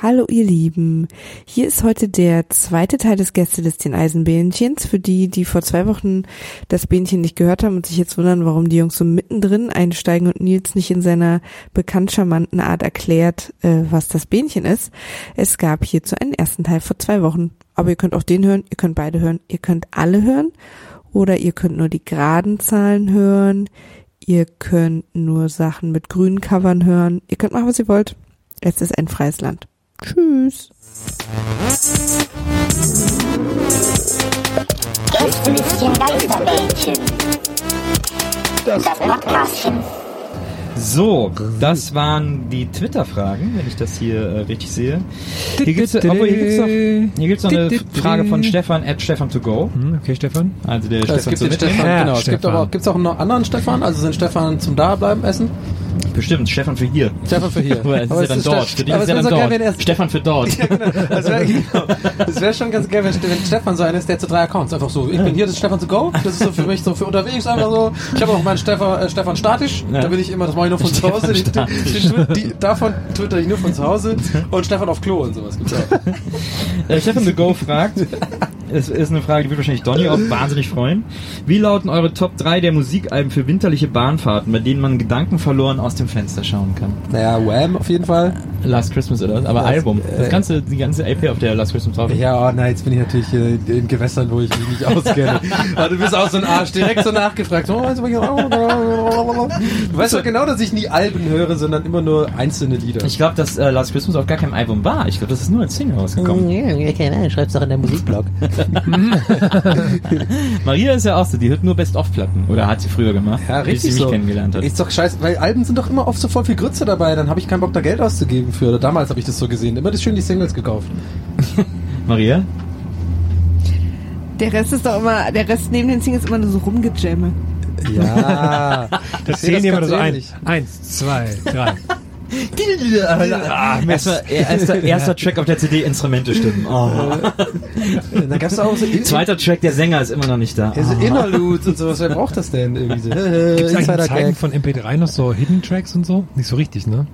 Hallo ihr Lieben, hier ist heute der zweite Teil des Gästelistchen Eisenbähnchens. Für die, die vor zwei Wochen das Bähnchen nicht gehört haben und sich jetzt wundern, warum die Jungs so mittendrin einsteigen und Nils nicht in seiner bekannt charmanten Art erklärt, äh, was das Bähnchen ist. Es gab hierzu einen ersten Teil vor zwei Wochen. Aber ihr könnt auch den hören, ihr könnt beide hören, ihr könnt alle hören oder ihr könnt nur die geraden Zahlen hören, ihr könnt nur Sachen mit grünen Covern hören, ihr könnt machen, was ihr wollt. Es ist ein freies Land. Tschüss. Gästelistchen Geisterbällchen. Das Podcastchen. So, das waren die Twitter-Fragen, wenn ich das hier äh, richtig sehe. Hier hier gibt's noch, hier gibt's noch eine Frage von Stefan at Stefan to go. Hm, Okay, Stefan. Also der Es Stefan gibt den Stefan. Ja, genau. Es gibt Stefan. aber, gibt's auch noch anderen Stefan? Also sind Stefan zum Dableiben essen? Bestimmt, Stefan für hier. Stefan für hier. Aber es ist ja dann dort. Für dich ist ja dann so geil, dort. er- Stefan für dort. Das wäre das wär schon ganz geil, wenn, wenn Stefan so einer ist, der zu drei Accounts einfach so, ich bin hier, das ist Stefan to go, das ist so für mich so für unterwegs einfach so. Ich habe auch meinen Stefan, äh, Stefan statisch, Ja. da bin ich immer, das mache ich nur von zu Hause, den, den, die, davon twitter ich nur von zu Hause und Stefan auf Klo und sowas gibt's auch. Äh, Stefan to go fragt, es ist eine Frage, die wird wahrscheinlich Donny auch wahnsinnig freuen. Wie lauten eure Top 3 der Musikalben für winterliche Bahnfahrten, bei denen man Gedanken verloren aus dem Fenster schauen kann? Naja, Wham auf jeden Fall. Last Christmas oder was? Aber Das- Album. Das äh, ganze, die ganze LP auf der Last Christmas drauf. ist. Ja, oh nein, jetzt bin ich natürlich äh, in Gewässern, wo ich mich nicht auskenne. Aber du bist auch so ein Arsch, direkt so nachgefragt. Du weißt doch genau, dass ich nie Alben höre, sondern immer nur einzelne Lieder. Ich glaube, dass äh, Last Christmas auf gar keinem Album war. Ich glaube, das ist nur als Single rausgekommen. Ja, keine Ahnung, schreib's doch in der Musikblog. Maria ist ja auch so, die hört nur Best-of-Platten. Oder hat sie früher gemacht, Ja, richtig sie mich so. kennengelernt hat. Ist doch scheiße, weil Alben sind doch immer oft so voll viel Grütze dabei, dann habe ich keinen Bock da Geld auszugeben für. Oder damals habe ich das so gesehen. Immer das schön die Singles gekauft. Maria? Der Rest ist doch immer, der Rest neben den Singles immer nur so rumgejamme. Ja. Das zählen die immer so ein. Eins, zwei, drei. Ah, erster, erster, erster Track auf der CD, Instrumente stimmen. Oh. Da gab's auch so, in, Zweiter Track, der Sänger ist immer noch nicht da. ja, so Interludes und sowas. Wer braucht das denn? Irgendwie so, Gibt es eigentlich in Zeiten von MP3 noch so Hidden Tracks und so? Nicht so richtig, ne?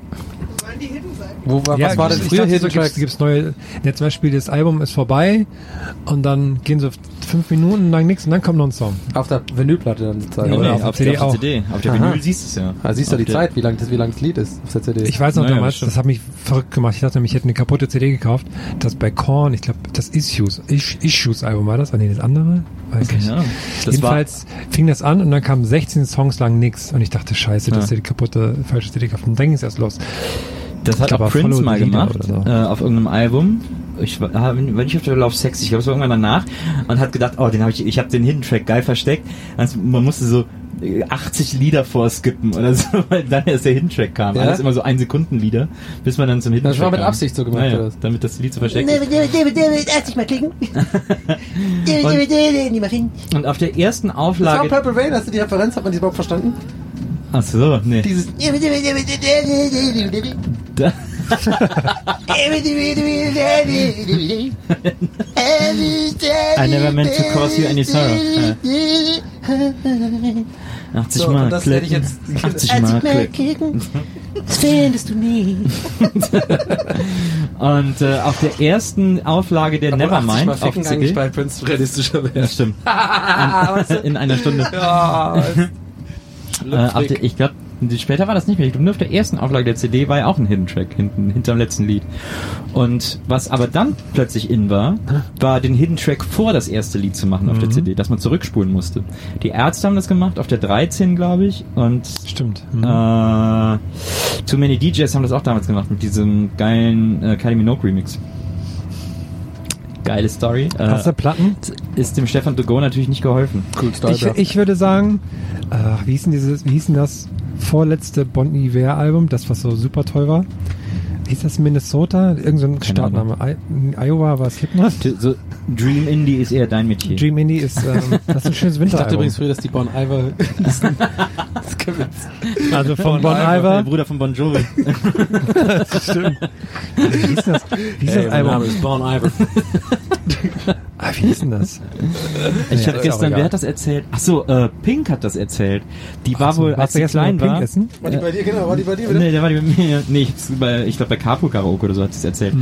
Wo war, was war denn früher Hidden Tracks? gibt's neue, ja, zum Beispiel das Album ist vorbei und dann gehen so fünf Minuten lang nichts und dann kommt noch ein Song. Auf der Vinylplatte dann die Zeit. Nee, Oder nee, auf der auf, CD der, auf der CD. Auf der Aha. Vinyl siehst du es ja. Ah, siehst du die Zeit, wie lang das, wie lang das Lied ist auf der CD? Ich weiß noch Naja, damals, das hat mich verrückt gemacht. Ich dachte nämlich, ich hätte eine kaputte CD gekauft. Das bei Korn, ich glaube, das Issues, Is Issues Album war das? Ah, nee, das andere? Weiß Okay, nicht. ja. Das Jedenfalls fing das an und dann kamen 16 Songs lang nix und ich dachte, scheiße, das Ja. ist ja die kaputte, falsche CD gekauft. Und dann ging es erst los. Das hat auch Prince mal gemacht, so. äh, auf irgendeinem Album. Ich war, ah, ich auf der Love Sex, ich glaube, es war irgendwann danach und hat gedacht, oh, den habe ich, ich habe den Hidden Track geil versteckt. Also, man musste so äh, 80 Lieder vorskippen oder so, weil dann erst der Hidden Track kam. Ja? Alles immer so ein Sekunden Lieder, bis man dann zum Hidden Das Track war mit kam. Absicht so gemacht, Naja, damit das Lied zu verstecken. David, David, David, David, erst dich mal klicken. David, David, David, die Maschinen. Und auf der ersten Das war Auflage, Purple Rain, hast du die Referenz, hat man die überhaupt verstanden? ach so, nee. Dieses, Da. I never meant to cause you any sorrow. Ja. 80 So, Mal und das werde ich jetzt- 80 Als Mal ich mal klicken. das findest du nie. Und äh, auf der ersten Auflage der Obwohl 80 Nevermind Mal auf CD, eigentlich bei Prince realistischer wäre. das stimmt, An, in einer Stunde. Ja, Äh, der, ich glaube, später war das nicht mehr. Ich glaube, nur auf der ersten Auflage der CD war ja auch ein Hidden Track hinten, hinterm letzten Lied. Und was aber dann plötzlich in war, war den Hidden Track vor das erste Lied zu machen auf der CD, dass man zurückspulen musste. Die Ärzte haben das gemacht, auf der 13, glaube ich, und Stimmt. Mhm. äh, Too Many DJs haben das auch damals gemacht mit diesem geilen äh, Kylie Minogue Remix. Geile Story. Hast du Äh, Platten? ist dem Stefan Dugo natürlich nicht geholfen. Cool Ich, ich würde sagen, äh, wie, hieß denn dieses, wie hieß denn das vorletzte Bon Iver Album, das was so super toll war? Hieß das Minnesota? Irgend so ein Startname. I Iowa war Slipknot? So, Dream Indie ist eher dein Metier. Dream Indie ist, ähm, das ist ein schönes Ich dachte übrigens früher, dass die Bon Iver hießen. das also von Bon Der Iver. Bruder von Bon Jovi. Stimmt. Wie hieß das? Wie hieß Ey, das mein Name Album? ist Bon Iver. Wie hieß denn das? Ich Ja, hatte ist gestern, wer hat das erzählt? Ach so, äh, Pink hat das erzählt. Die war Ach so, wohl, als sie klein war. essen? War die bei dir, genau, war die bei dir wieder? Nee, der war die mit mir. Nee, ich, bei, ich glaube bei Capo Karaoke oder so hat sie es erzählt.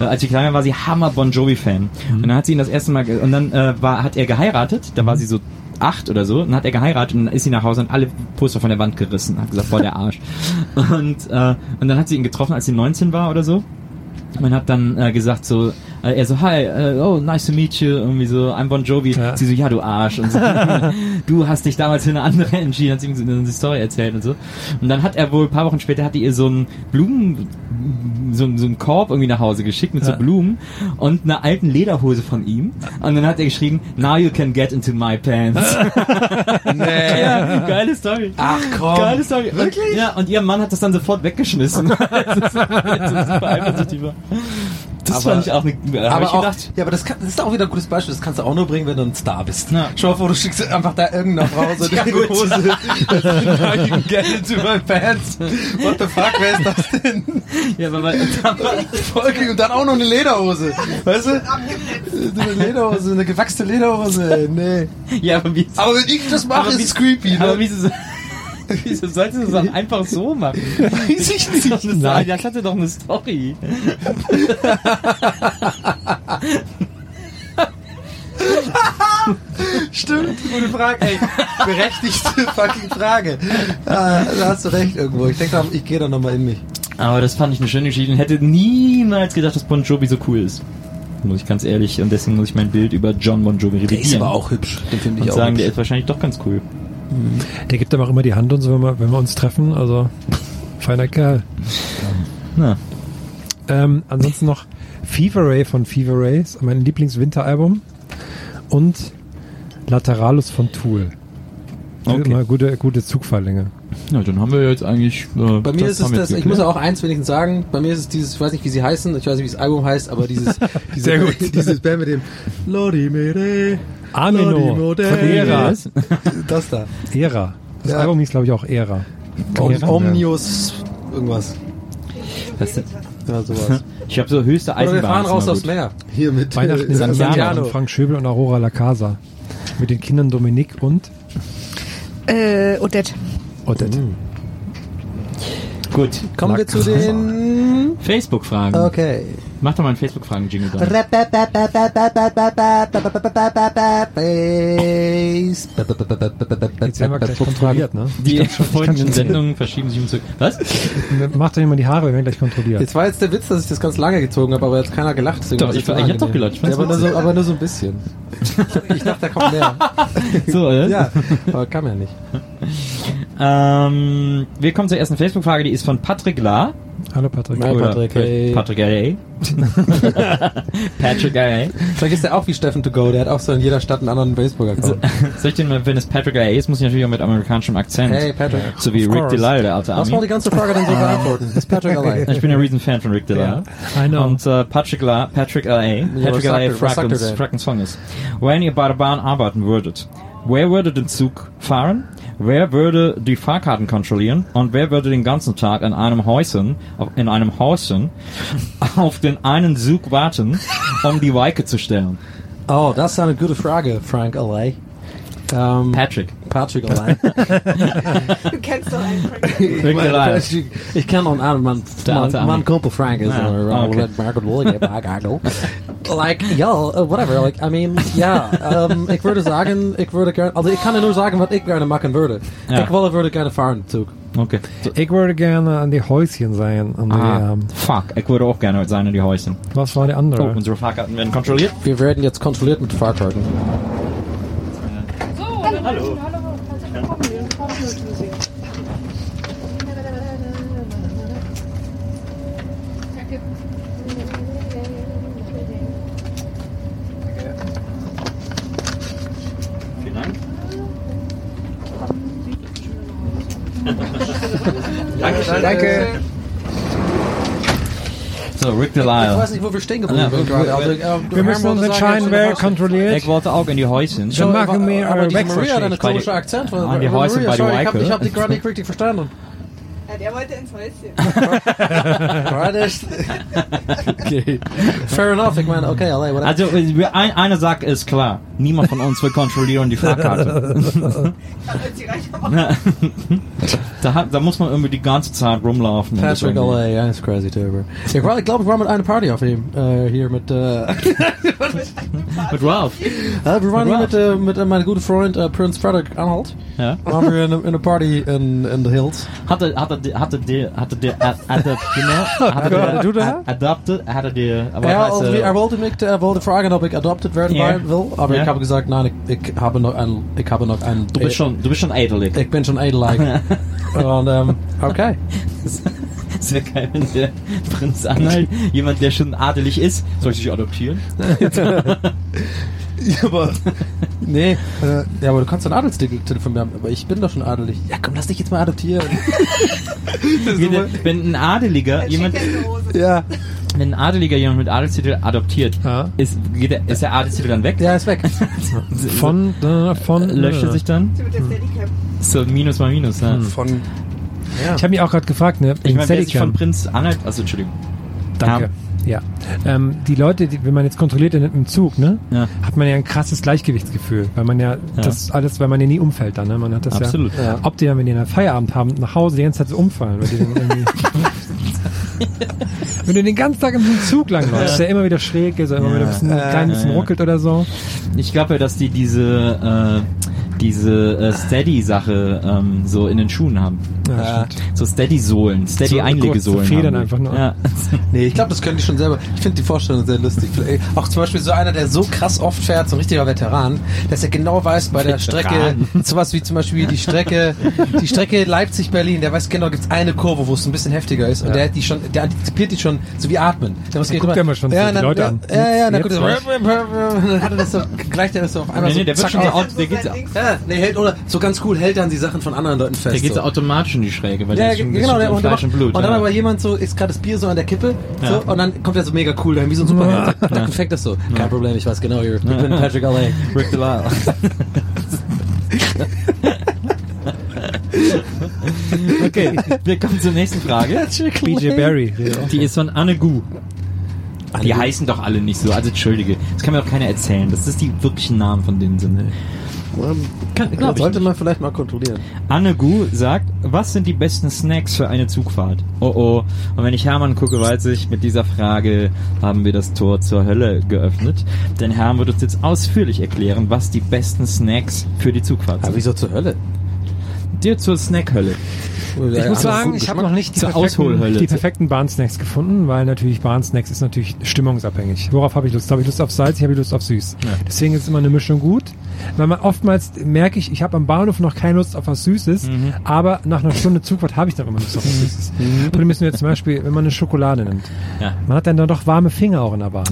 Äh, als sie klein war, war sie Hammer Bon Jovi Fan. Und dann hat sie ihn das erste Mal und dann äh, war hat er geheiratet. Da war sie so acht oder so. Und dann hat er geheiratet und dann ist sie nach Hause und alle Poster von der Wand gerissen. Hat gesagt, voll der Arsch. und äh, und dann hat sie ihn getroffen, als sie 19 war oder so. Man hat dann äh, gesagt so, äh, er so, hi, äh, oh, nice to meet you, irgendwie so, I'm Bon Jovi. Ja. Sie so, ja, du Arsch. Und so, du hast dich damals für eine andere entschieden, hat sie ihm so eine Story erzählt und so. Und dann hat er wohl, ein paar Wochen später, hat die ihr so einen Blumen, so, so einen Korb irgendwie nach Hause geschickt mit so Ja. Blumen und einer alten Lederhose von ihm. Und dann hat er geschrieben, now you can get into my pants. Nee. ja, geile Story. Ach komm. Geile Story. Wirklich? Ja, und ihr Mann hat das dann sofort weggeschmissen. das ist, das ist super. Das Aber- fand ich auch eine, da Aber ich auch, gedacht, ja, aber das, kann, das ist auch wieder ein gutes Beispiel. Das kannst du auch nur bringen, wenn du ein Star bist. Ja. Schau mal vor, du schickst einfach da irgendeiner Frau so Ja, gut. Hose. Das into my pants. What the fuck, wer ist das denn? ja, aber, aber Folge und dann auch noch eine Lederhose. Weißt du? Eine Lederhose, eine gewachste Lederhose. ey, Nee. ja, aber wie, Aber wenn ich das mache, Aber ist wie- es creepy. aber Ne? wieso, so- wieso sollst du das einfach so machen? Weiß ich nicht. Nein. Das hatte doch eine Story. Stimmt, gute Frage. Ey, berechtigte fucking Frage. Ah, da hast du recht irgendwo. Ich denke, ich gehe da nochmal in mich. Aber das fand ich eine schöne Geschichte und hätte niemals gedacht, dass Bon Jovi so cool ist. Muss ich ganz ehrlich, und deswegen muss ich mein Bild über John Bon Jovi revidieren. hübsch. Den finde und sagen, der ist wahrscheinlich doch ganz cool. Der gibt aber auch immer die Hand und so, wenn wir, wenn wir uns treffen. Also, feiner Kerl. Na, Ähm, ansonsten noch Fever Ray von Fever Ray, ist mein Lieblingswinteralbum. Und Lateralus von Tool. Okay. Immer gute, gute Zugfahrlänge. ja, dann haben wir jetzt eigentlich. Äh, Bei mir ist es das, ich muss geklärt. auch eins wenigstens sagen, bei mir ist es dieses, ich weiß nicht, wie sie heißen, ich weiß nicht, wie das Album heißt, aber dieses, diese, Sehr gut. dieses Band mit dem Lodi Mere, Modell. Era. das da. Ära. Das Ja. Album hieß, glaube ich, auch Ära. Om? Omnius, irgendwas. Was? Ja, sowas. Ich habe so höchste Oder wir Eisenbahn. fahren raus aufs. Meer. Hier mit Weihnachten äh, Santiano Frank Schöbel und Aurora La Casa. Mit den Kindern Dominique und Äh, Odette. Odette. Gut. Kommen wir zu den... Facebook-Fragen. Okay. Mach doch mal einen Facebook-Fragen-Jingle da. Jetzt werden wir gleich kontrolliert, ne? Die schon folgenden. Sendungen verschieben sich um zurück. Was? Macht doch immer die Haare, wir werden gleich kontrolliert. Jetzt war jetzt der Witz, dass ich das ganz lange gezogen habe, aber jetzt keiner gelacht. Doch, ich- ich hab doch gelacht, Ja, aber, nur so, witzig. aber nur so ein bisschen. Ich dachte, da kommt mehr. So, oder? Ja, aber kam ja nicht. Ähm, wir kommen zur ersten Facebook-Frage, die ist von Patrick La. Hallo Patrick. Hi, Oder Patrick, hey. Patrick A. Patrick A. Vielleicht ist der auch wie Steffen to go, der hat auch so in jeder Stadt einen anderen So, Facebook-Account. soll ich den mal, wenn es Patrick A. ist, muss ich natürlich auch mit amerikanischem Akzent. Hey, Patrick. So wie Of Rick. Delisle, der alte Lass mal die Army. ganze Frage dann so beantworten. Ist Patrick allein? Ich bin ein Riesenfan von Rick Delisle. I know. Und äh, Patrick La, Patrick L.A. Patrick L.A. er- was fragt er uns, fragt uns folgendes. Wenn ihr bei der Bahn arbeiten würdet, wer würde den Zug fahren? Wer würde die Fahrkarten kontrollieren? Und wer würde den ganzen Tag in einem Häuschen, auf- in einem Häuschen, auf den einen Zug warten, um die Weike zu stellen? Oh, das ist eine gute Frage, Frank allein. Ähm, Patrick. Patrick allein. Du kennst doch einen Rick Delisle. Ich kenne noch einen anderen Mann. Der Mein, Ami. mein Kumpel Frank ist. Ja, uh, okay. Margaret William, Margaret. Like, ja, uh, whatever. Like, I mean, ja, ähm, ich würde sagen, ich würde gerne, also ich kann ja nur sagen, was ich gerne machen würde. Ja. Ich wolle, würde gerne fahren, Zug. Okay. So, Ich würde gerne an die Häuschen sein. An die, ah, ähm, fuck. Ich würde auch gerne sein in die Häuschen. was war der andere? Oh, unsere Fahrkarten werden kontrolliert. Wir werden jetzt kontrolliert mit Fahrkarten. Hallo. Vielen Dank. Dankeschön. Danke. So, Rick Ich Delisle. weiß nicht, wo wir stehen geblieben sind gerade. Also, äh, Wir müssen uns wollte sagen, entscheiden, jetzt wer schon kontrolliert. Ich wollte auch in die Häuschen. Dann machen wir aber aber die Wechsel. Maria hat einen Bei die- komischen Akzent. an die Häuser bei die sorry, ich habe ich die gerade nicht richtig verstanden. Ja, der wollte ins Häuschen. Okay. Fair enough. Ich meine, okay, LA, whatever. Also, äh, ein, eine Sache ist klar. Niemand von uns will kontrollieren die Fahrkarte. da, hat, da muss man irgendwie die ganze Zeit rumlaufen. Patrick LA, ja, ist crazy too, Ich, ich glaube, ich war mit einer Party auf ihm, äh, hier mit, äh, Mit Ralph. äh, wir waren hier mit, äh, mit äh, meinem guten Freund äh, Prince Frederick Arnold. Ja. Waren wir in, in einer Party in, in the Hills. Hatte, hatte, die- hatte hatte der, ad- adopt, genau, hatte ad- adopted, hatte der, aber Ja, also, äh, er wollte mich, er wollte fragen, ob ich adopted werden Ja. will, aber Ja. ich habe gesagt, nein, ich, ich habe noch ein, ich habe noch ein, du bist schon, du bist schon edelig. ich bin schon edelig. Und, ähm, okay. Das wäre geil, wenn der Prinz Anhalt, jemand, der schon adelig ist, soll ich dich adoptieren? Ja, aber, nee, äh, ja, aber du kannst einen Adelstitel von mir haben, aber ich bin doch schon adelig. Ja, komm, lass dich jetzt mal adoptieren. wenn ein Adeliger, jemand, ja, wenn ein Adeliger jemand mit Adelstitel adoptiert, Ja. ist, geht der, ist der Adelstitel dann weg? der ist weg. Von, äh, von, löscht er äh, sich dann? Mit der Steadicam. So, Minus mal Minus, ne? Von, ja. Ich habe mich auch gerade gefragt, ne? Ich in meine, wer sich von. Prinz Anhalt, also Entschuldigung. Danke. Ja. Ähm, die Leute, die, wenn man jetzt kontrolliert in, im Zug, ne, Ja. hat man ja ein krasses Gleichgewichtsgefühl, weil man ja, das alles, weil man ja nie umfällt dann, ne? Man hat das Absolut. ja. Ob die dann, wenn die dann Feierabend haben, nach Hause die ganze Zeit so umfallen, weil die dann irgendwie. wenn du den ganzen Tag im Zug langläufst, der immer wieder schräg ist, immer wieder ein bisschen, ein klein bisschen ja, ja. ruckelt oder so. Ich glaube ja, dass die diese, äh, diese äh, Steady-Sache ähm, so in den Schuhen haben. Ja. So Steady-Sohlen, So Steady-Einlegesohlen. kurze Federn haben einfach nur. Ja. Nee, ich glaube, das können die schon selber. Ich finde die Vorstellung sehr lustig. Auch zum Beispiel so einer, der so krass oft fährt, so ein richtiger Veteran, dass er genau weiß bei der Strecke, sowas wie zum Beispiel die Strecke, die Strecke Leipzig-Berlin, der weiß genau, gibt's eine Kurve, wo es ein bisschen heftiger ist und der hat die schon, der antizipiert die schon, so wie atmen. Der muss guckt immer- ja immer schon so die dann, Leute ja, an. Ja, ja, dann er so, dann hat er das so, gleicht er das so auf einmal Nee, nee, so, der wird schon so, auf. au- der geht, so- Ja, nee, hält, oder so ganz cool hält dann die Sachen von anderen Leuten fest. der geht so automatisch in die Schräge, weil Ja, der ist schon, genau, der, und, Fleisch und Blut. und dann ja. aber jemand so, ist gerade das Bier so an der Kippe, Ja. so, und dann kommt er so mega cool dahin, wie so ein Superheld. Zack, zack, fängt das so. Kein Problem, ich weiß genau, ich bin Patrick L.A. Rick Delisle. okay, wir kommen zur nächsten Frage. BJ Barry. Die ist von Anne Gu. Die heißen doch alle nicht so, also entschuldige. Das kann mir doch keiner erzählen, dass das die wirklichen Namen von denen sind. Kann, glaub ich Sollte nicht. man vielleicht mal kontrollieren. Anne Gu sagt, was sind die besten Snacks für eine Zugfahrt? Oh oh. Und wenn ich Hermann gucke, weiß ich, mit dieser Frage haben wir das Tor zur Hölle geöffnet. Denn Hermann wird uns jetzt ausführlich erklären, was die besten Snacks für die Zugfahrt Aber sind. wieso zur Hölle? Dir zur Snackhölle. Ich muss sagen, ich habe noch nicht die perfekten, die perfekten Bahnsnacks gefunden, weil natürlich Bahnsnacks ist natürlich stimmungsabhängig. Worauf habe ich Lust? Habe ich Lust auf Salz, habe ich Lust auf süß. Deswegen ist immer eine Mischung gut. Weil man oftmals merke ich, ich habe am Bahnhof noch keine Lust auf was Süßes, Mhm. aber nach einer Stunde Zugfahrt habe ich dann immer Lust auf was Süßes. Problem ist nur jetzt zum Beispiel, wenn man eine Schokolade nimmt. Ja. Man hat dann doch warme Finger auch in der Bahn.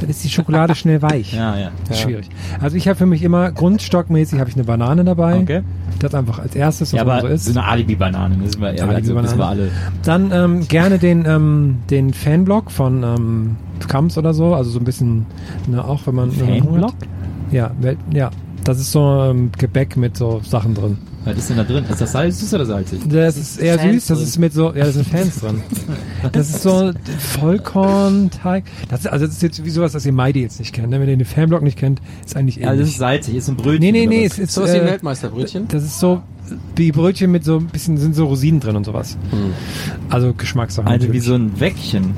Dann ist die Schokolade schnell weich. Ja, ja. Das ist schwierig. Also ich habe für mich immer grundstockmäßig habe ich eine Banane dabei. Okay. Das einfach als erstes, was Ja, aber so ist. so eine Alibi-Banane, wissen wir, ja, also, Alibi-Banane. wissen wir alle. Dann ähm, gerne den ähm, den Fanblock von ähm, Kams oder so, also so ein bisschen, ne, auch wenn man hat. Ja, ja, das ist so ähm, Gebäck mit so Sachen drin. Was ist denn da drin? Ist das salz, süß oder salzig? Das ist eher Fans süß, das drin. ist mit so, ja, da sind Fans drin. Das ist so Vollkornteig. Das ist, also das ist jetzt wie sowas, das ihr Maidi jetzt nicht kennt. Ne? Wenn ihr den Fanblock nicht kennt, ist eigentlich Ja, das ist salzig, ist ein Brötchen. nee, nee, nee, es ist, So was wie ein äh, Weltmeisterbrötchen. das ist so wie Brötchen mit so ein bisschen, sind so Rosinen drin und sowas. Also Geschmackssachen. Also wie natürlich. so ein Wäckchen.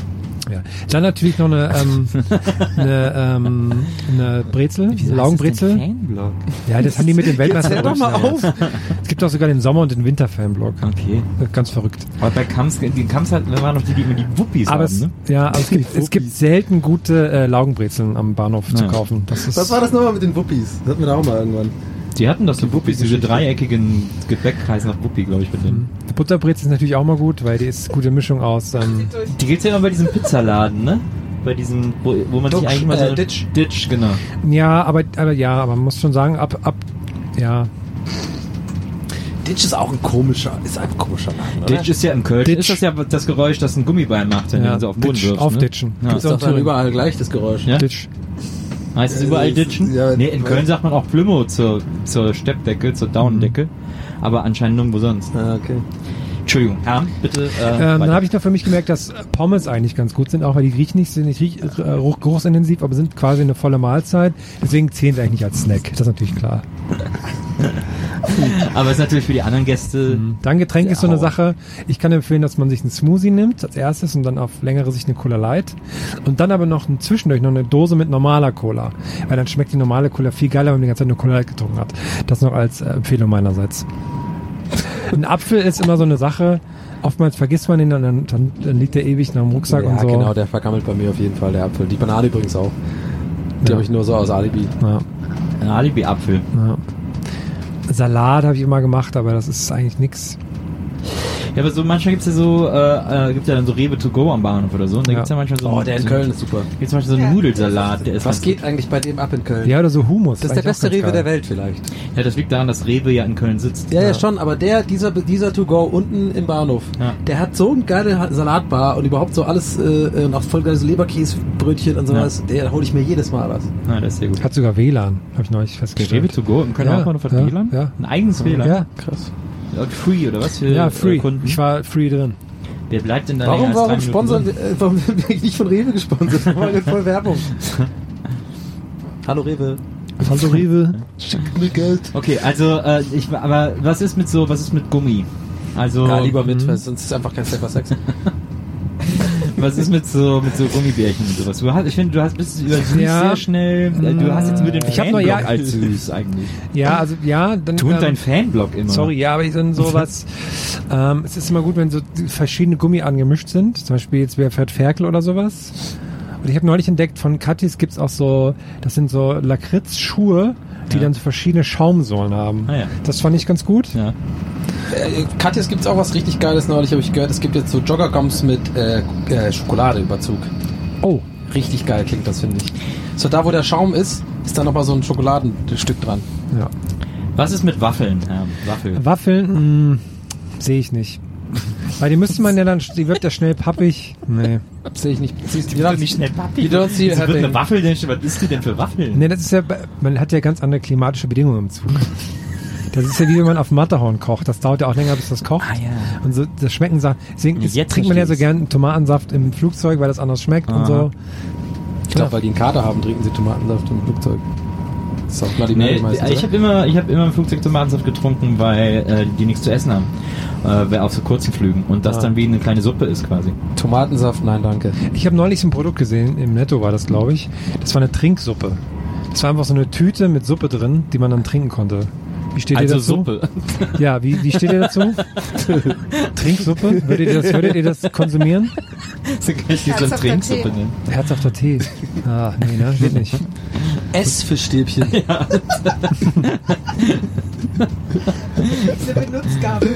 Ja. Dann natürlich noch eine, ähm, eine, ähm, eine Brezel, Laugenbrezel. Fanblog? Ja, das haben die mit dem Weltmeister. hör doch mal auf. Es gibt auch sogar den Sommer- und den Winter-Fanblog. Okay. Ganz verrückt. Aber bei Kams, die Kams hat, waren noch die, die immer die Wuppies Aber haben, es, ne? ja, aber es gibt, es gibt selten gute äh, Laugenbrezeln am Bahnhof zu Ja. kaufen. Das ist, Was war das nochmal mit den Wuppis? Das hatten wir da auch mal irgendwann. Die hatten das so Wuppies, diese dreieckigen Gebäck heißen nach Wuppi, glaube ich, mit denen. Die Butterbrezel ist natürlich auch mal gut, weil die ist gute Mischung aus. Ähm, Die gibt's ja immer bei diesem Pizzaladen, ne? Bei diesem, wo, wo man sich Dutch, eigentlich mal so... äh, Ditch. Ditch, genau. ja, aber, aber ja, aber man muss schon sagen, ab, ab, ja, Ditch ist auch ein komischer, ist ein komischer Laden, oder? Ditch ist ja im Köln. Ditch. Ist das ja das Geräusch, das ein Gummibein macht, wenn ja du so auf den Boden Ditch, wirfst, aufditschen. Ne? ist doch dann überall gleich das Geräusch. Ja? Ditch. Heißt es überall Äh, Ditchen? ja, nee, in Köln sagt man auch Plümo zur, zur Steppdecke, zur Daunendecke. Aber anscheinend nirgendwo sonst. Ah, okay. Entschuldigung, Herr, bitte. Äh, Ähm, dann habe ich noch für mich gemerkt, dass Pommes eigentlich ganz gut sind, auch weil die riechen nicht, sind nicht riech, äh, geruch- geruchsintensiv, aber sind quasi eine volle Mahlzeit. Deswegen zählen sie eigentlich nicht als Snack. Das ist natürlich klar. Aber ist natürlich für die anderen Gäste. Dann Getränk ist so eine. Sache. Ich kann empfehlen, dass man sich einen Smoothie nimmt als erstes und dann auf längere Sicht eine Cola Light. Und dann aber noch ein zwischendurch noch eine Dose mit normaler Cola. Weil dann schmeckt die normale Cola viel geiler, wenn man die ganze Zeit nur Cola Light getrunken hat. Das noch als äh, Empfehlung meinerseits. Ein Apfel ist immer so eine Sache. Oftmals vergisst man ihn und dann, dann, dann liegt er ewig nach dem Rucksack ja, und so. genau, der vergammelt bei mir auf jeden Fall, der Apfel. Die Banane übrigens auch. Die Ja. habe ich nur so aus Alibi. Ja, Ein Alibi-Apfel. ja. Salat habe ich immer gemacht, aber das ist eigentlich nix. Ja, aber so manchmal gibt's ja so, äh, äh, gibt's ja dann so Rewe to go am Bahnhof oder so. Und da Ja. gibt's ja manchmal so. Oh, der in so, Köln ist super. Gibt's manchmal so einen Nudelsalat. Der ist Was geht eigentlich bei dem ab in Köln? Ja, oder so Humus. Das ist der beste Rewe der Welt vielleicht. Ja, das liegt daran, dass Rewe ja in Köln sitzt. Ja, ja, schon, aber der, dieser, dieser To-Go unten im Bahnhof, Ja. der hat so eine geile Salatbar und überhaupt so alles, äh, und auch voll geiles Leberkäsebrötchen und sowas, der hole ich mir jedes Mal was. Na, das ist sehr gut. Hat sogar WLAN, habe ich neulich festgestellt. Rewe to go im Kölner Ja, Hauptbahnhof hat ja, WLAN? ja. Ein eigenes WLAN? Ja, Krass. Und free oder was für ja, äh, free. Kunden? Ich war free drin. Wer bleibt denn da Warum, länger als drei warum sponsern äh, warum werden wir nicht von Rewe gesponsert? Wir machen jetzt voll Werbung. Hallo Rewe. Hallo Rewe. Schick mir Geld. Okay, also äh, ich aber was ist mit so was ist mit Gummi? Also Ja, lieber mit, Mhm. weil sonst ist es einfach kein Safer Sex. was ist mit so mit so Gummibärchen und sowas? Du hast ich finde du hast bist über süß Ja. sehr schnell. Du hast jetzt mit dem Ich hab noch- Fanblock ja- als süß eigentlich. Ja, also ja, dann. Tut ähm, dein Fanblock immer. Sorry, ja, aber ich dann sowas. ähm, es ist immer gut, wenn so verschiedene Gummiarten gemischt sind. Zum Beispiel jetzt wer fährt Ferkel oder sowas. Und ich habe neulich entdeckt, von Katis gibt's auch so, das sind so Lakritz-Schuhe, die Ja. dann so verschiedene Schaumsohlen haben. Ah, ja. Das fand ich ganz gut. Ja. Äh, Katjes gibt's auch was richtig Geiles neulich, habe ich gehört. Es gibt jetzt so Joggergums mit äh, äh, Schokoladeüberzug. Oh, Richtig geil klingt das, finde ich. So da, wo der Schaum ist, ist da nochmal so ein Schokoladenstück dran. ja. Was ist mit Waffeln? Ja, Waffel. Waffeln, mh, sehe ich nicht. Weil die müsste man ja dann, die wird ja schnell pappig. Nee. Sehe ich nicht. Siehst Die wird nicht schnell pappig. Don't see Wieso wird eine Waffel denn? Was ist die denn für Waffeln? Nee, das ist ja, man hat ja ganz andere klimatische Bedingungen im Zug. Das ist ja wie wenn man auf Matterhorn kocht. Das dauert ja auch länger, bis das kocht. Ah, ja. Und so, das schmecken Sachen. Deswegen ist, Jetzt trinkt man ja so gern Tomatensaft im Flugzeug, weil das anders schmeckt und Aha. so. Ich glaube, weil die einen Kater haben, trinken sie Tomatensaft im Flugzeug. Das ist auch Bloody Nee, meistens, ich habe immer, ich habe immer im Flugzeug Tomatensaft getrunken, weil äh, die nichts zu essen haben, äh, auf so kurzen Flügen und das Ah. dann wie eine kleine Suppe ist quasi. Tomatensaft, nein, danke. Ich habe neulich so ein Produkt gesehen, im Netto war das, glaube ich. Das war eine Trinksuppe. Das war einfach so eine Tüte mit Suppe drin, die man dann trinken konnte. Wie steht Also ihr dazu? Suppe. Ja, wie, wie steht ihr dazu? Trinksuppe? Würdet ihr das, würdet ihr das konsumieren? so kann ich die so Trinksuppe Tee. nennen. Herzhafter Tee. Ah, nee, ne? Geht nicht. S für Stäbchen. Diese Benutzgabe.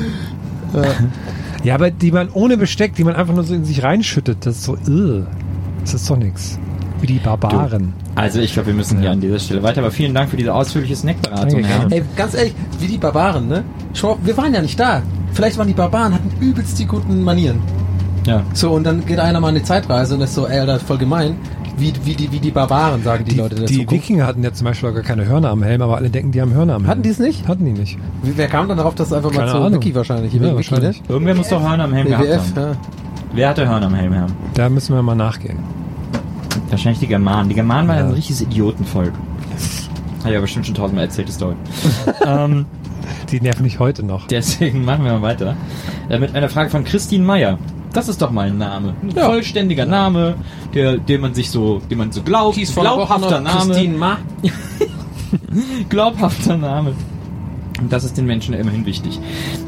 Ja, aber die man ohne Besteck, die man einfach nur so in sich reinschüttet, das ist so, äh, das ist doch nix. Wie die Barbaren. Also ich glaube, wir müssen hier Ja. an dieser Stelle weiter, aber vielen Dank für diese ausführliche Snackberatung. Herr. gerne. Ey, ganz ehrlich, wie die Barbaren, ne? Schau, wir waren ja nicht da. Vielleicht waren die Barbaren, hatten übelst die guten Manieren. Ja. So, und dann geht einer mal eine Zeitreise und ist so, ey, Alter, voll gemein. Wie, wie, die, wie die Barbaren, sagen die, Die, Leute der die Zukunft. Wikinger hatten ja zum Beispiel gar keine Hörner am Helm, aber alle denken, die haben Hörner am Helm. Hatten die es nicht? Hatten die nicht. Wie, wer kam dann darauf, dass einfach mal Keine zu Ahnung. Wiki wahrscheinlich? Ja, Wiki, wahrscheinlich. ne? Irgendwer muss doch Hörner am Helm gehabt WWF, haben. ja. Wer hatte Hörner am Helm haben? Da müssen wir mal nachgehen. Wahrscheinlich die Germanen. Die Germanen waren Ja. ein richtiges Idiotenvolk. Hat ja bestimmt schon tausendmal erzählt, die Story. ähm, Die nerven mich heute noch. deswegen machen wir mal weiter. Äh, mit einer Frage von Christine Meyer. Das ist doch mal ein Name. Ein Ja. vollständiger Name, der, den man sich so, den man so glaubt. Kies von glaubhafter Name. Christine Ma. Glaubhafter Name. Und das ist den Menschen immerhin wichtig.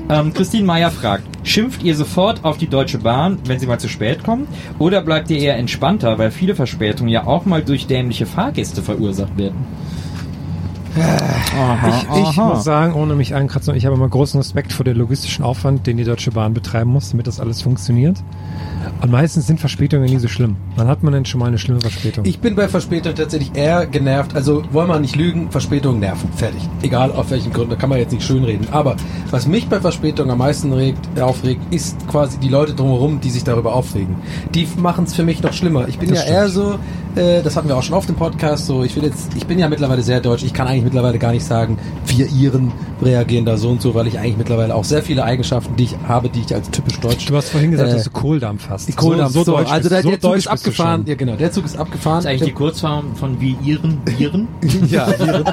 Ähm, Christine Meyer fragt, schimpft ihr sofort auf die Deutsche Bahn, wenn sie mal zu spät kommen? Oder bleibt ihr eher entspannter, weil viele Verspätungen ja auch mal durch dämliche Fahrgäste verursacht werden? Ich, ich muss sagen, ohne mich einkratzen, ich habe immer großen Respekt vor dem logistischen Aufwand, den die Deutsche Bahn betreiben muss, damit das alles funktioniert. Und meistens sind Verspätungen nie so schlimm. Wann hat man denn schon mal eine schlimme Verspätung? Ich bin bei Verspätung tatsächlich eher genervt. Also wollen wir nicht lügen, Verspätungen nerven. Fertig. Egal auf welchen Gründen, da kann man jetzt nicht schönreden. Aber was mich bei Verspätung am meisten regt, aufregt, ist quasi die Leute drumherum, die sich darüber aufregen. Die machen es für mich noch schlimmer. Ich bin Das ja eher so, äh, das hatten wir auch schon auf dem Podcast, so ich will jetzt, ich bin ja mittlerweile sehr deutsch. Ich kann eigentlich mittlerweile gar nicht sagen, wir Iren reagieren da so und so, weil ich eigentlich mittlerweile auch sehr viele Eigenschaften, die ich habe, die ich als typisch deutsch du hast vorhin gesagt, Äh, dass du Kohldampf hast. Die Kohldampf, so, deutsch also der, so der Zug ist abgefahren. Ja, genau, der Zug ist abgefahren. Das ist eigentlich die Kurzform von wie Iren, Viren? ja, Viren.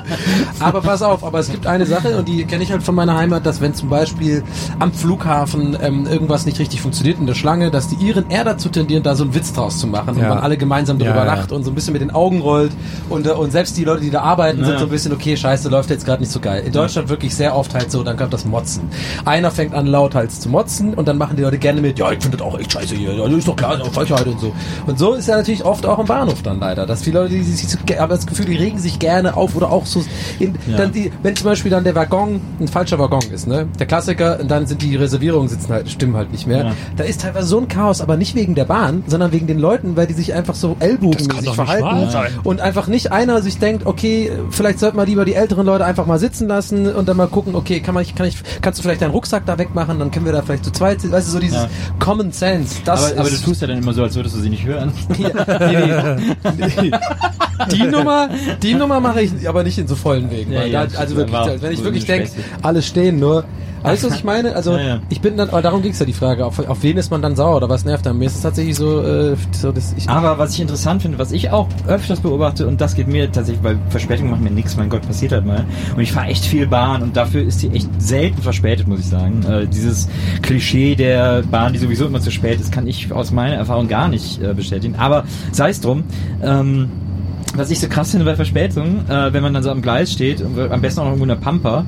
aber pass auf, aber es gibt eine Sache und die kenne ich halt von meiner Heimat, dass wenn zum Beispiel am Flughafen ähm, irgendwas nicht richtig funktioniert in der Schlange, dass die Iren eher dazu tendieren, da so einen Witz draus zu machen und Ja. man alle gemeinsam darüber Ja, ja. lacht und so ein bisschen mit den Augen rollt und, äh, und selbst die Leute, die da arbeiten, sind so ein bisschen, okay, scheiße, läuft jetzt gerade nicht so geil. In Deutschland wirklich sehr oft halt so, dann kommt das Motzen. Einer fängt an lauthals zu motzen und dann machen die Leute gerne mit, ja, ich finde das auch echt scheiße hier, ja, ist doch klar, ist doch Frechheit und so. Und so ist ja natürlich oft auch im Bahnhof dann leider, dass viele Leute, die sich haben das Gefühl, die regen sich gerne auf oder auch so, in, Ja. dann die, wenn zum Beispiel dann der Waggon ein falscher Waggon ist, ne, der Klassiker, und dann sind die Reservierungen sitzen halt, stimmen halt nicht mehr. Ja. Da ist teilweise so ein Chaos, aber nicht wegen der Bahn, sondern wegen den Leuten, weil die sich einfach so kann ellbogenmäßig verhalten wahr sein. und einfach nicht einer sich denkt, okay, vielleicht sollte man lieber die älteren Leute einfach mal sitzen lassen und dann mal gucken, okay, kann man, kann ich, kannst du vielleicht deinen Rucksack da wegmachen, dann können wir da vielleicht zu zweit, weißt du, so dieses Ja. Common Sense. Das aber, aber du tust ja dann immer so, als würdest du sie nicht hören. die Nummer, die Nummer mache ich aber nicht in so vollen Wegen. Ja, ja, da, also wirklich, wenn ich wirklich denke, alle stehen nur. Weißt du, was ich meine? Also Ja, ja. ich bin dann, aber darum ging's ja die Frage, auf, auf wen ist man dann sauer oder was nervt dann? Mir ist es tatsächlich so, äh, so dass ich, Aber was ich interessant finde, was ich auch öfters beobachte, und das geht mir tatsächlich, weil Verspätungen machen mir nichts, mein Gott, passiert halt mal. Und ich fahre echt viel Bahn und dafür ist die echt selten verspätet, muss ich sagen. Äh, dieses Klischee der Bahn, die sowieso immer zu spät ist, kann ich aus meiner Erfahrung gar nicht äh, bestätigen. Aber sei es drum. Ähm, was ich so krass finde bei Verspätungen, äh, wenn man dann so am Gleis steht, und am besten auch noch irgendwo in der Pampa,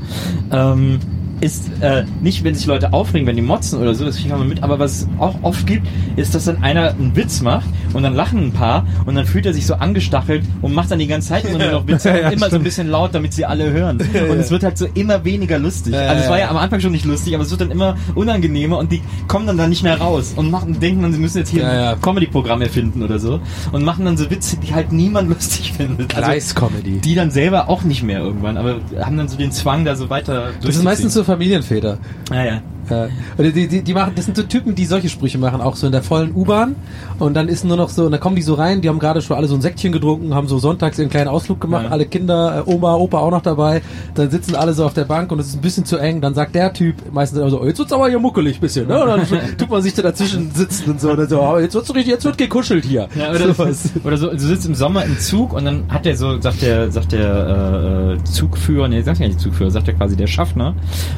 ähm, ist äh, nicht, wenn sich Leute aufregen, wenn die motzen oder so, das kriege ich mal mit, aber was es auch oft gibt, ist, dass dann einer einen Witz macht und dann lachen ein paar und dann fühlt er sich so angestachelt und macht dann die ganze Zeit immer nur noch Witze Ja, immer so ein stimmt. bisschen laut, damit sie alle hören. Und es wird halt so immer weniger lustig. Also es war ja. am Anfang schon nicht lustig, aber es wird dann immer unangenehmer und die kommen dann da nicht mehr raus und machen, denken dann, sie müssen jetzt hier ein Comedy-Programm erfinden oder so und machen dann so Witze, die halt niemand lustig findet. Also, Gleis-Comedy. die dann selber auch nicht mehr irgendwann, aber haben dann so den Zwang, da so weiter Das sind meistens so Familienväter. Ja, ja. Ja. Die, die, die machen, das sind so Typen, die solche Sprüche machen, auch so in der vollen U-Bahn. Und dann ist nur noch so, und dann kommen die so rein, die haben gerade schon alle so ein Säckchen getrunken, haben so sonntags ihren kleinen Ausflug gemacht, Ja. alle Kinder, äh, Oma, Opa auch noch dabei. Dann sitzen alle so auf der Bank und es ist ein bisschen zu eng. Dann sagt der Typ meistens immer so, oh, jetzt wird's aber hier muckelig bisschen, ne? Und dann tut man sich da dazwischen sitzen und so, und dann so, oh, jetzt wird's richtig, jetzt wird gekuschelt hier. Ja, oder, Sowas. oder so, du sitzt im Sommer im Zug und dann hat der so, sagt der, sagt der äh, Zugführer, nee, sagt ja nicht Zugführer, sagt der quasi der Schaffner,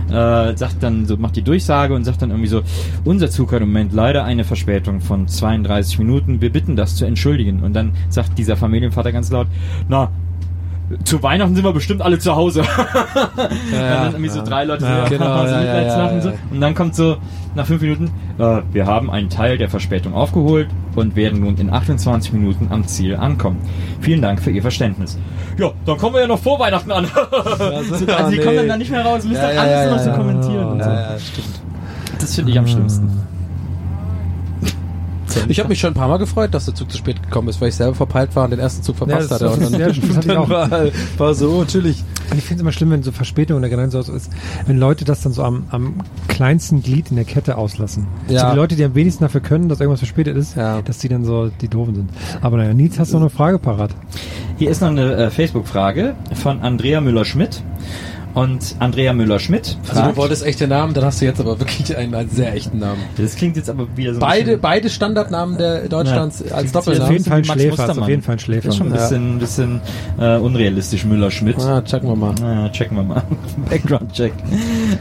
äh, sagt dann so, macht die Durchsage und sagt dann irgendwie so, unser Zug hat im Moment leider eine Verspätung von 32 Minuten, wir bitten das zu entschuldigen. Und dann sagt dieser Familienvater ganz laut, na, zu Weihnachten sind wir bestimmt alle zu Hause. und dann irgendwie so drei Leute Ja, so, genau, so ja, ja, ja, so. ja. Und dann kommt so nach fünf Minuten, äh, wir haben einen Teil der Verspätung aufgeholt und werden nun in 28 Minuten am Ziel ankommen. Vielen Dank für Ihr Verständnis. Ja, dann kommen wir ja noch vor Weihnachten an. so- also die nee. kommen dann da nicht mehr raus, müssen Ja, dann ja, alles ja, noch so ja. kommentieren und so. Ja, ja, stimmt. Das finde ich am schlimmsten. Ich habe mich schon ein paar Mal gefreut, dass der Zug zu spät gekommen ist, weil ich selber verpeilt war und den ersten Zug verpasst Ja, hatte. Und dann, ja, ich auch. war, war so, natürlich. Ich finde es immer schlimm, wenn so Verspätungen oder generell so ist, wenn Leute das dann so am, am kleinsten Glied in der Kette auslassen. Ja. So die Leute, die am wenigsten dafür können, dass irgendwas verspätet ist, Ja. dass die dann so die Doofen sind. Aber naja, Nils, hast du noch eine Frage parat? Hier ist noch eine äh, Facebook-Frage von Andrea Müller-Schmidt. Und Andrea Müller-Schmidt Also du wolltest echte Namen, dann hast du jetzt aber wirklich einen, einen sehr echten Namen. das klingt jetzt aber wieder so ein Beide, bisschen- beide Standardnamen der Deutschlands Ja. als jetzt Auf jeden Doppelnamen. Fall ein Schläfer, auf jeden Fall ein Schläfer. Das ist schon ein Ja. bisschen, bisschen äh, unrealistisch, Müller-Schmidt. Ah, checken wir mal. Ah, checken wir mal. Background-Check.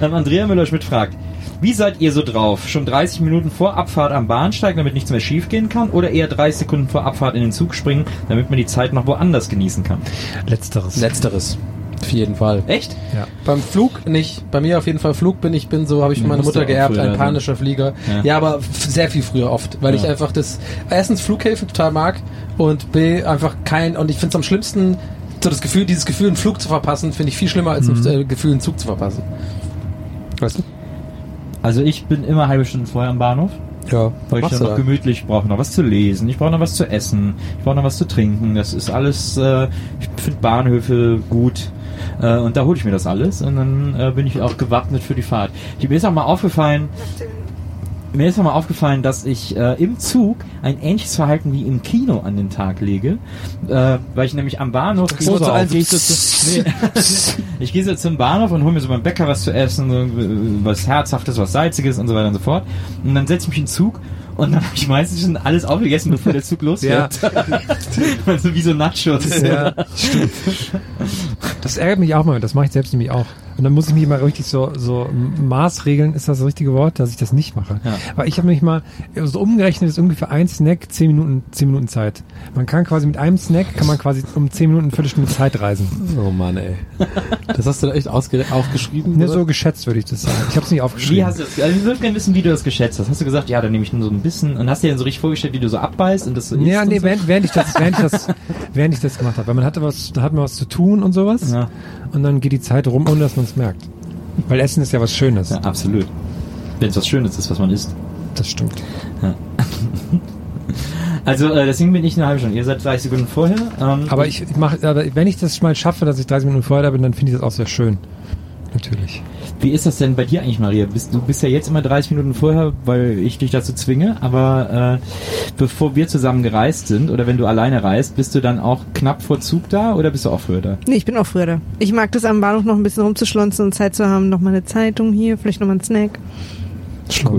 Ähm, Andrea Müller-Schmidt fragt, Wie seid ihr so drauf? Schon 30 Minuten vor Abfahrt am Bahnsteig, damit nichts mehr schief gehen kann? Oder eher 30 Sekunden vor Abfahrt in den Zug springen, damit man die Zeit noch woanders genießen kann? Letzteres. Letzteres. Auf jeden Fall. Echt? ja. Beim Flug nicht. Bei mir auf jeden Fall Flug bin ich bin so, habe ich von meiner musste Mutter geerbt, ein sein. panischer Flieger. Ja. Ja, aber sehr viel früher oft, weil ich Ja. einfach das erstens Flughäfen total mag und B einfach kein und ich finde es am schlimmsten so das Gefühl, dieses Gefühl einen Flug zu verpassen, finde ich viel schlimmer als Mhm. ein äh, Gefühl einen Zug zu verpassen. Weißt du? Also ich bin immer halbe Stunde vorher am Bahnhof, Ja. weil ich dann noch gemütlich ich brauche noch was zu lesen, ich brauche noch was zu essen, ich brauche noch was zu trinken. Das ist alles, äh, ich finde Bahnhöfe gut. Äh, und da hole ich mir das alles und dann äh, bin ich auch gewappnet für die Fahrt. Ich, mir ist auch mal aufgefallen, mir ist auch mal aufgefallen, dass ich äh, im Zug ein ähnliches Verhalten wie im Kino an den Tag lege, äh, weil ich nämlich am Bahnhof so, gehe ich so zu, nee, ich gehe so zum Bahnhof und hole mir so beim Bäcker was zu essen, äh, was herzhaftes, was salziges und so weiter und so fort. Und dann setze ich mich in den Zug und dann habe ich meistens schon alles aufgegessen, bevor der Zug losfährt. also wie so Nachos. Ja, stimmt. Das ärgert mich auch mal, das mache ich selbst nämlich auch. Und dann muss ich mich mal richtig so, so Maßregeln, ist das das richtige Wort, dass ich das nicht mache. Ja. Weil ich habe mich mal, so umgerechnet ist ungefähr ein Snack, zehn Minuten, zehn Minuten Zeit. Man kann quasi mit einem Snack, kann man quasi um zehn Minuten, eine Viertelstunde Zeit reisen. Oh Mann, ey. Das hast du da echt aufgeschrieben? Ne, so geschätzt würde ich das sagen. Ich habe es nicht aufgeschrieben. Wie hast du das, also ich würde gerne wissen, wie du das geschätzt hast. Hast du gesagt, ja, dann nehme ich nur so ein bisschen und hast dir dann so richtig vorgestellt, wie du so abbeißt und das so Ja, nee, und so? während, während ich das, während ich das, während ich das gemacht habe. Weil man hatte was, da hat man was zu tun und sowas. Ja. Und dann geht die Zeit rum, ohne dass man es merkt. Weil Essen ist ja was Schönes. Ja, absolut. Wenn es was Schönes ist, was man isst. Das stimmt. Also äh, deswegen bin ich eine halbe Stunde. Ihr seid 30 Sekunden vorher. Ähm, Aber ich, ich mache, aber wenn ich das mal schaffe, dass ich 30 Minuten vorher da bin, dann finde ich das auch sehr schön. Natürlich. Wie ist das denn bei dir eigentlich, Maria? Bist, du bist ja jetzt immer 30 Minuten vorher, weil ich dich dazu zwinge, aber äh, bevor wir zusammen gereist sind oder wenn du alleine reist, bist du dann auch knapp vor Zug da oder bist du auch früher da? Nee, ich bin auch früher da. Ich mag das am Bahnhof noch ein bisschen rumzuschlonzen und Zeit zu haben, noch mal eine Zeitung hier, vielleicht noch mal einen Snack.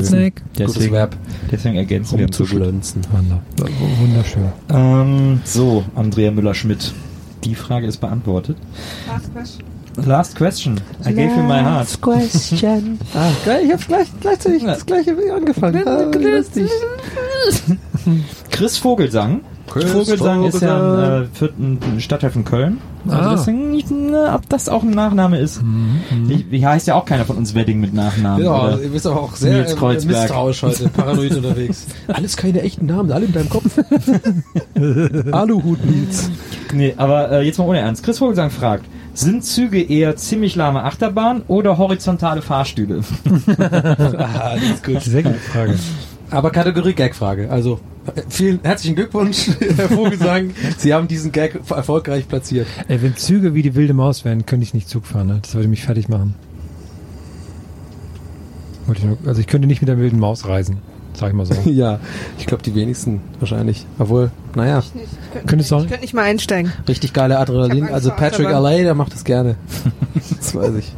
Snack. Gutes Verb. Deswegen ergänzen wir. Rumzuschlönzen. Wunder- Wunderschön. Ähm, so, Andrea Müller-Schmidt. Die Frage ist beantwortet. Last question. I gave you my heart. Last question. Ah, geil, ich hab's gleich, gleichzeitig das gleiche wie angefangen. Ah. Chris Vogelsang. Chris Vogelsang ist ja ein, äh, ein Stadtteil von Köln. Also Ah. deswegen, nicht, ne, ob das auch ein Nachname ist. Ich, wie heißt ja auch keiner von uns Wedding mit Nachnamen. Ja, oder? ihr bist aber auch sehr Nils äh, Kreuzberg. misstrauisch heute, paranoid unterwegs. Alles keine echten Namen, alle in deinem Kopf. Aluhut Nils. Nee, aber äh, jetzt mal ohne Ernst. Chris Vogelsang fragt, sind Züge eher ziemlich lahme Achterbahn oder horizontale Fahrstühle? Ah, das ist gut. Sehr gute Frage. Aber Kategorie Gag-Frage. Also, äh, vielen herzlichen Glückwunsch, Herr Vogelsang. Sie haben diesen Gag erfolgreich platziert. Ey, wenn Züge wie die wilde Maus wären, könnte ich nicht Zug fahren. Ne? Das würde mich fertig machen. Also ich könnte nicht mit der wilden Maus reisen. Sag ich mal so. Ja, ich glaube, die wenigsten wahrscheinlich. Obwohl, naja, Könntest du auch, Ich könnte nicht mal einsteigen. richtig geile Adrenalin. Ich Also Patrick. Alley, der macht das gerne. das weiß ich.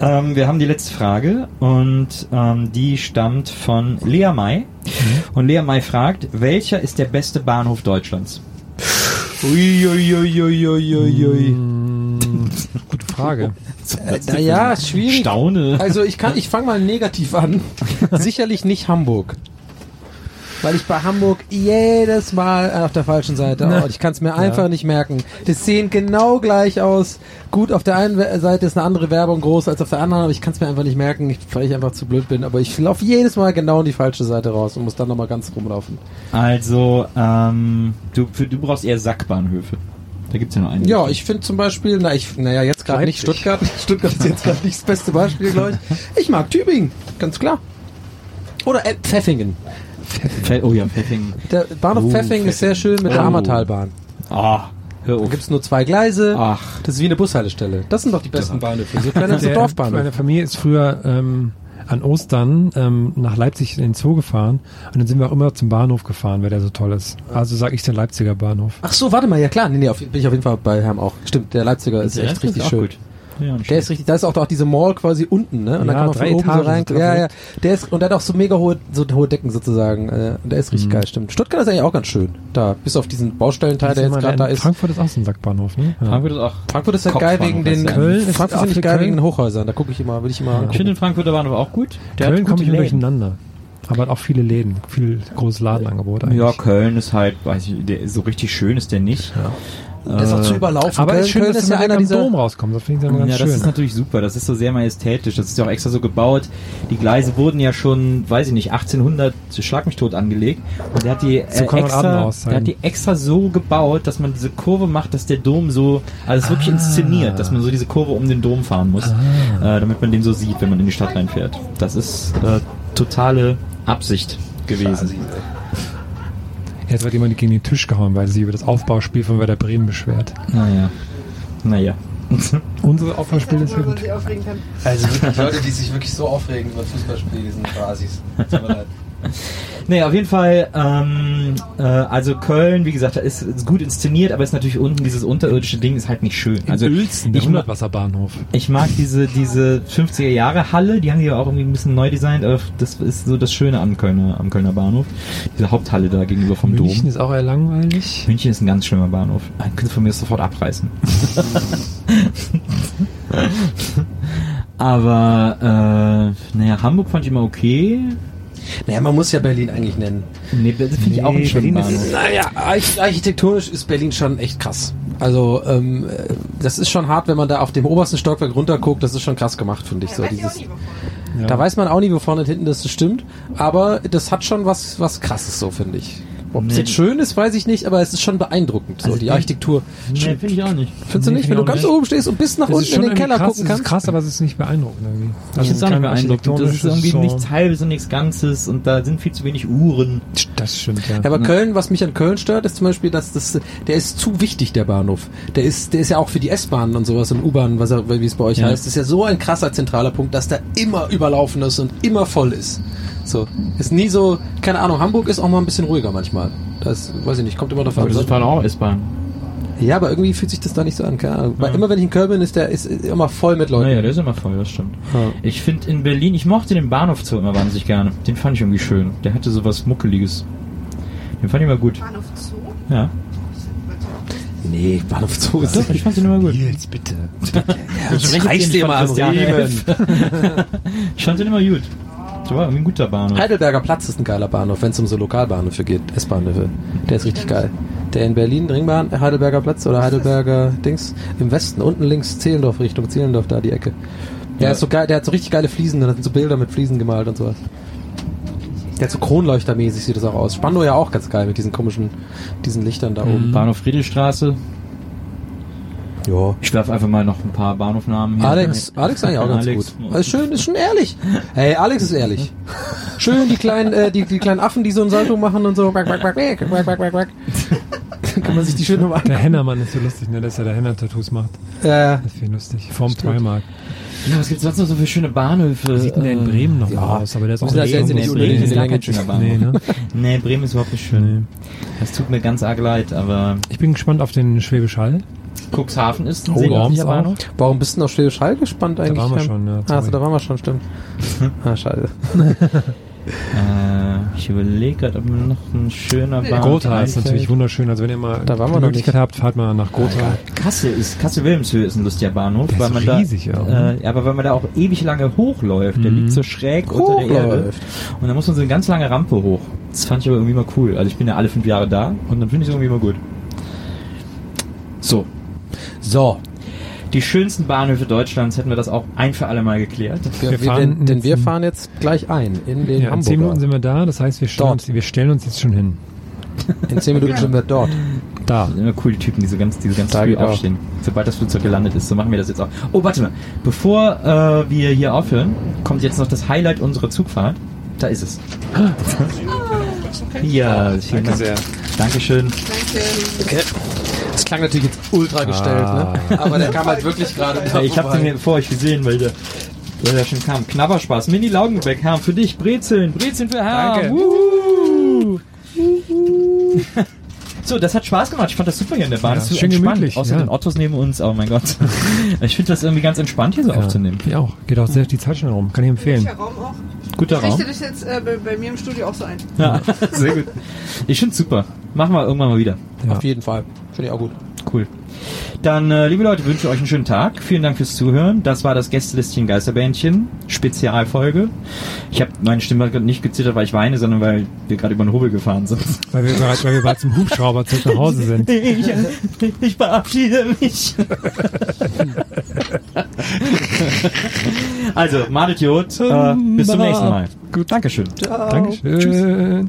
Ähm, wir haben die letzte Frage und ähm, die stammt von Lea May. Und Lea May fragt, welcher ist der beste Bahnhof Deutschlands? Uiuiuiuiuiui. Mm, gute Frage. Äh, naja, schwierig. Staune. Also ich kann, ich fange mal negativ an. Sicherlich nicht Hamburg. Weil ich bei Hamburg jedes Mal auf der falschen Seite. Oh, ich kann es mir einfach nicht merken. Das sehen genau gleich aus. Gut, auf der einen Seite ist eine andere Werbung groß als auf der anderen, aber ich kann es mir einfach nicht merken, ich- weil ich einfach zu blöd bin. Aber ich laufe jedes Mal genau in die falsche Seite raus und muss dann nochmal ganz rumlaufen. Also, ähm, du, für, du brauchst eher Sackbahnhöfe. Da gibt's ja nur einen. Ja, ich finde zum Beispiel, na, ich, naja, jetzt gerade nicht. Stuttgart. Stuttgart ist jetzt gerade nicht das beste Beispiel, glaube ich. Ich mag Tübingen, ganz klar. Oder äh, Pfeffingen. Pfe- Oh ja, Pfeffingen. Der Bahnhof Oh, Pfeffingen ist sehr schön mit der Oh. Ammertalbahn. Ah, hör Da auf. gibt's nur zwei Gleise. Ach, Das ist wie eine Bushaltestelle. Das sind doch die besten Bahnhöfe. So kleine so Der- Dorfbahnhof. Meine Familie ist früher ähm, an Ostern ähm, nach Leipzig in den Zoo gefahren und dann sind wir auch immer zum Bahnhof gefahren, weil der so toll ist. Also sage ich den Leipziger Bahnhof. Ach so, warte mal, ja klar. Nee, nee, auf, bin ich auf jeden Fall bei Herrn auch. Stimmt, der Leipziger ist Der echt ist richtig schön. gut. Ja, nicht Der ist richtig, da ist auch, auch diese Mall quasi unten, ne? Und Ja, dann kann man drei von oben Etagen so rein. Ja, ja. direkt. Der ist, und der hat auch so mega hohe, so hohe Decken sozusagen. Äh, und der ist Mhm. richtig geil, stimmt. Stuttgart ist eigentlich auch ganz schön. Da, bis auf diesen Baustellenteil, der jetzt gerade da ist. Frankfurt ist auch so ein Sackbahnhof, ne? Ja. Frankfurt ist auch. Frankfurt ist halt Kopfbahnhof geil wegen den. Köln ist Frankfurt ich für geil Köln. wegen den Hochhäusern. Da gucke ich immer, will ich immer Ich finde den Frankfurter Bahnhof auch gut. Der Köln kommt immer durcheinander. Aber hat auch viele Läden, viel großes Ladenangebot eigentlich. Ja, Köln ist halt, weiß ich, der, so richtig schön ist der nicht. Der ist auch zu überlaufen. Aber Köln, ist schön, Köln dass ist ja einer dieser, Dom rauskommt. Das finde ich dann ganz Ja, schön. das ist natürlich super. Das ist so sehr majestätisch. Das ist ja auch extra so gebaut. Die Gleise wurden ja schon, weiß ich nicht, 1800 schlag mich tot angelegt. Und der hat die, So äh, man extra, der hat die extra so gebaut, dass man diese Kurve macht, dass der Dom so, also es wirklich Ah. inszeniert, dass man so diese Kurve um den Dom fahren muss, äh, damit man den so sieht, wenn man in die Stadt reinfährt. Das ist äh, totale Absicht gewesen. Jetzt wird jemand gegen den Tisch gehauen, weil sie über das Aufbauspiel von Werder Bremen beschwert. Naja. Naja. Unsere Aufbauspiel ist ja gut. Also wirklich Leute, die sich wirklich so aufregen über Fußballspiele, die sind Basis. Tut mir leid. Nee, auf jeden Fall, ähm, äh, also Köln, wie gesagt, ist, ist gut inszeniert, aber ist natürlich unten dieses unterirdische Ding ist halt nicht schön. Also Uelzen, der ich, ma- Hundertwasserbahnhof. ich mag diese, diese 50er Jahre Halle, die haben die ja auch irgendwie ein bisschen neu designt, aber das ist so das Schöne am Kölner, am Kölner Bahnhof. Diese Haupthalle da gegenüber vom München Dom. ist auch eher langweilig. München ist ein ganz schlimmer Bahnhof. Einen könntest du von mir sofort abreißen. aber, äh, naja, Hamburg fand ich immer okay. Naja, man muss ja Berlin eigentlich nennen. Nee, das finde ich auch einen Nee, schönen Berlin ist- Bahnhof. Naja, arch architektonisch ist Berlin schon echt krass. Also, ähm, äh, das ist schon hart, wenn man da auf dem obersten Stockwerk runterguckt. Das ist schon krass gemacht, finde ich. So dieses, Ja. Da weiß man auch nicht, wo vorne und hinten das stimmt. Aber das hat schon was, was krasses, so finde ich. Ob es Nee. jetzt schön ist, weiß ich nicht, aber es ist schon beeindruckend, so Also die ich- Architektur. Nee, finde ich auch nicht. Findest du Nee, nicht? Wenn du ich ganz nicht. oben stehst und bis nach ist unten in den Keller krass, gucken kannst. ist krass, aber es ist nicht beeindruckend irgendwie. Ich finde es auch nicht beeindruckend. Das ist irgendwie so- nichts Halbes und nichts Ganzes und da sind viel zu wenig Uhren. Das stimmt, ja. Ja, aber Köln, was mich an Köln stört, ist zum Beispiel, dass das, der ist zu wichtig, der Bahnhof. Der ist, der ist ja auch für die S-Bahnen und sowas und U-Bahnen, was er, wie es bei euch Ja. heißt, ist ja so ein krasser zentraler Punkt, dass der immer überlaufen ist und immer voll ist. So. Ist nie so, keine Ahnung, Hamburg ist auch mal ein bisschen ruhiger manchmal. Das, weiß ich nicht, kommt immer davon. auch S-Bahn. Ja, aber irgendwie fühlt sich das da nicht so an, keine Ahnung. Weil immer wenn ich in Köln bin, ist der, ist immer voll mit Leuten. Naja, der ist immer voll, das stimmt. Ja. Ich finde in Berlin, ich mochte den Bahnhof Zoo immer wahnsinnig gerne. Den fand ich irgendwie schön. Der hatte so was Muckeliges. Den fand ich immer gut. Bahnhof Zoo? Ja. Nee, Bahnhof Zoo ist Doch, ich fand den immer gut. Nils, bitte. Ich reißt dir mal am Riemen. Ich fand den immer gut. Das war irgendwie ein guter Bahnhof. Heidelberger Platz ist ein geiler Bahnhof, wenn es um so Lokalbahnhöfe geht, S-Bahnhöfe. Der ist richtig geil. Der in Berlin, Ringbahn, Heidelberger Platz oder Heidelberger Dings, im Westen, unten links, Zehlendorf, Richtung Zehlendorf, da die Ecke. Der Ja. ist so geil, der hat so richtig geile Fliesen, da sind so Bilder mit Fliesen gemalt und sowas. Der hat so Kronleuchtermäßig sieht das auch aus. Spandau ja auch ganz geil mit diesen komischen, diesen Lichtern da oben. Bahnhof Friedrichstraße. Ja. Ich werfe einfach mal noch ein paar Bahnhofnamen hier. Alex, Alex eigentlich auch ganz Alex. gut. Also schön, ist schon ehrlich. Hey, Alex ist ehrlich. Schön die kleinen, äh, die, die kleinen Affen, die so ein Salto machen und so. Quack, quack, quack, quack, quack, quack, quack. Kann man sich die schön nochmal Der. Hennermann ist so lustig, ne, dass er da Henner-Tattoos macht. Äh, Das finde ich lustig. Vorm Primark. Ja, was gibt's sonst noch so für schöne Bahnhöfe? Wie sieht denn der in Bremen noch ja. aus? Aber der ist auch nicht groß. unbedingt Bremen ist in gar kein schöner Bahnhof. Nee, ne? Nee, Bremen ist überhaupt nicht schön. Das tut mir ganz arg leid, aber Ich bin gespannt auf den Schwäbisch Hall. Cuxhaven ist ein Oh, auch. Bahnhof. warum bist du denn auf Schwäbisch Hall gespannt eigentlich? waren wir schon, ja, Ah, also, da waren wir schon, stimmt. ah, scheiße. Äh, ich überlege gerade, ob mir noch ein schöner Bahnhof Gotha ist natürlich wunderschön. Also wenn ihr mal Da waren wir die noch Möglichkeit nicht. habt, fahrt mal nach Gotha. Kassel ist Kassel-Wilhelmshöhe ist ein lustiger Bahnhof, Der ist weil so man riesig, ja, da, ne? äh, ja, aber weil man da auch ewig lange hochläuft. Der Mhm. liegt so schräg unter der Erde Hochläuft. und da muss man so eine ganz lange Rampe hoch. Das fand ich aber irgendwie mal cool. Also ich bin ja alle fünf Jahre da und dann finde ich es irgendwie immer gut. So, So. die schönsten Bahnhöfe Deutschlands hätten wir das auch ein für alle Mal geklärt. Wir, Wir fahren denn, denn wir fahren jetzt gleich ein in den Ja, in zehn Hamburger. Minuten sind wir da. Das heißt, wir stellen, Dort. uns, wir stellen uns jetzt schon hin. In zehn Minuten sind wir dort. Da. Das sind immer cool, die Typen, die so ganz, die so ganz Da früh geht auch. aufstehen. Sobald das Flugzeug gelandet ist, so machen wir das jetzt auch. Oh, warte mal. Bevor äh, wir hier aufhören, kommt jetzt noch das Highlight unserer Zugfahrt. Da ist es. Ja, vielen Dank. sehr. Dankeschön. Das klang natürlich jetzt ultra gestellt, Ah. ne? Aber der kam halt wirklich gerade Ja, ich habe vorbei. den vor euch gesehen, weil der, weil der schon kam. Knabberspaß. Mini Laugenbeck, Herr, für dich. Brezeln. Brezeln für Herr. Danke. Wuhu. So, das hat Spaß gemacht. Ich fand das super hier in der Bahn. Ja, das ist so schön entspannt. gemütlich, Außer ja. den Ottos neben uns. Oh mein Gott. ich finde das irgendwie ganz entspannt, hier so aufzunehmen. Ja, auch. Geht auch sehr die Zeit schnell rum. Kann ich empfehlen. Der Raum auch. Guter Ich richte Raum. das jetzt äh, bei, bei mir im Studio auch so ein. Ja, sehr gut. Ich finde super. Machen wir irgendwann mal wieder. Ja. Auf jeden Fall. Finde ich auch gut. Cool. Dann, äh, liebe Leute, wünsche ich euch einen schönen Tag. Vielen Dank fürs Zuhören. Das war das Gästelistchen Geisterbändchen Spezialfolge. Ich habe meine Stimme gerade nicht gezittert, weil ich weine, sondern weil wir gerade über den Hubel gefahren sind. Weil wir bereits, weil wir bereits im Hubschrauber zurück nach Hause sind. Ich, ich verabschiede mich. also, Madet Jod. Äh, bis zum nächsten Mal. Gut. Dankeschön. Dankeschön.